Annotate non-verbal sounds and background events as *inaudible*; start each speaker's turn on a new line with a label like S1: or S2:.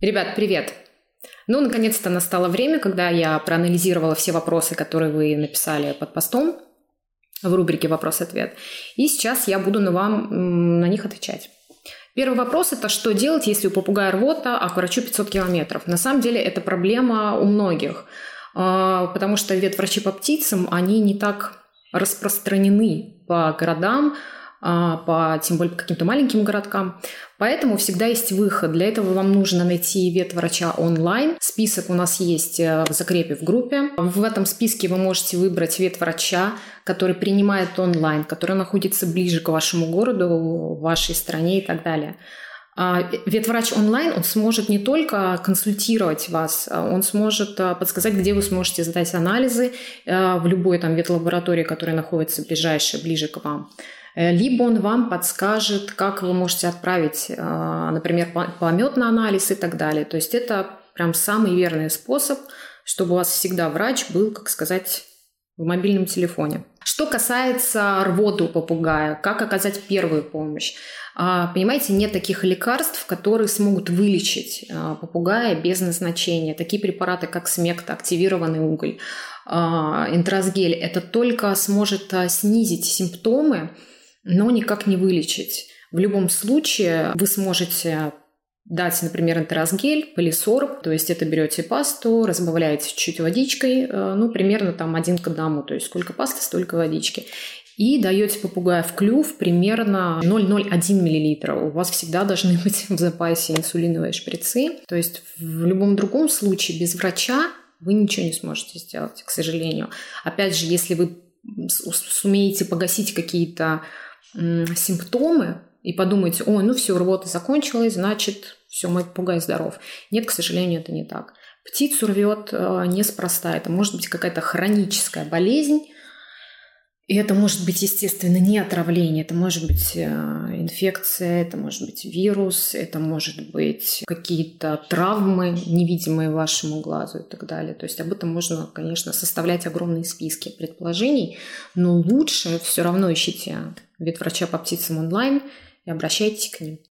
S1: Ребят, привет! Ну, наконец-то настало время, когда я проанализировала все вопросы, которые вы написали под постом в рубрике «Вопрос-ответ». И сейчас я буду на вам на них отвечать. Первый вопрос – это что делать, если у попугая рвота, а к врачу 500 километров? На самом деле это проблема у многих, а, потому что ветврачи по птицам, они не так распространены по городам, по тем более по каким-то маленьким городкам. Поэтому всегда есть выход. Для этого вам нужно найти ветврача онлайн. Список у нас есть э, в закрепе в группе. В этом списке вы можете выбрать ветврача, который принимает онлайн, который находится ближе к вашему городу, вашей стране и так далее. А, ветврач онлайн, он сможет не только консультировать вас, а он сможет э, подсказать, где вы сможете сдать анализы э, в любой там ветлаборатории, которая находится ближайшей, ближе к вам. Э, либо он вам подскажет, как вы можете отправить, э, например, помет на анализ и так далее. То есть это прям самый верный способ, чтобы у вас всегда врач был, как сказать, в мобильном телефоне. Что касается рвоты у попугая, как оказать первую помощь? А, понимаете, нет таких лекарств, которые смогут вылечить э, попугая без назначения. Такие препараты, как смекта, активированный уголь, интрасгель, это только сможет снизить симптомы, но никак не вылечить. В любом случае вы сможете дать, например, энтеросгель, полисорб, то есть это берете пасту, разбавляете чуть-чуть водичкой, э, ну, примерно там один к одному, то есть сколько пасты, столько водички. И даете попугая в клюв примерно 0,01 мл. У вас всегда должны быть *laughs* в запасе инсулиновые шприцы. То есть в любом другом случае без врача вы ничего не сможете сделать, к сожалению. Опять же, если вы сумеете погасить какие-то симптомы и подумаете, ой, ну все, рвота закончилась, значит, все, мой попугай здоров. Нет, к сожалению, это не так. Птицу рвет э, неспроста. Это может быть какая-то хроническая болезнь, и это может быть, естественно, не отравление, это может быть э, инфекция, это может быть вирус, это может быть какие-то травмы, невидимые вашему глазу и так далее. То есть об этом можно, конечно, составлять огромные списки предположений, но лучше все равно ищите ветврача по птицам онлайн и обращайтесь к ним.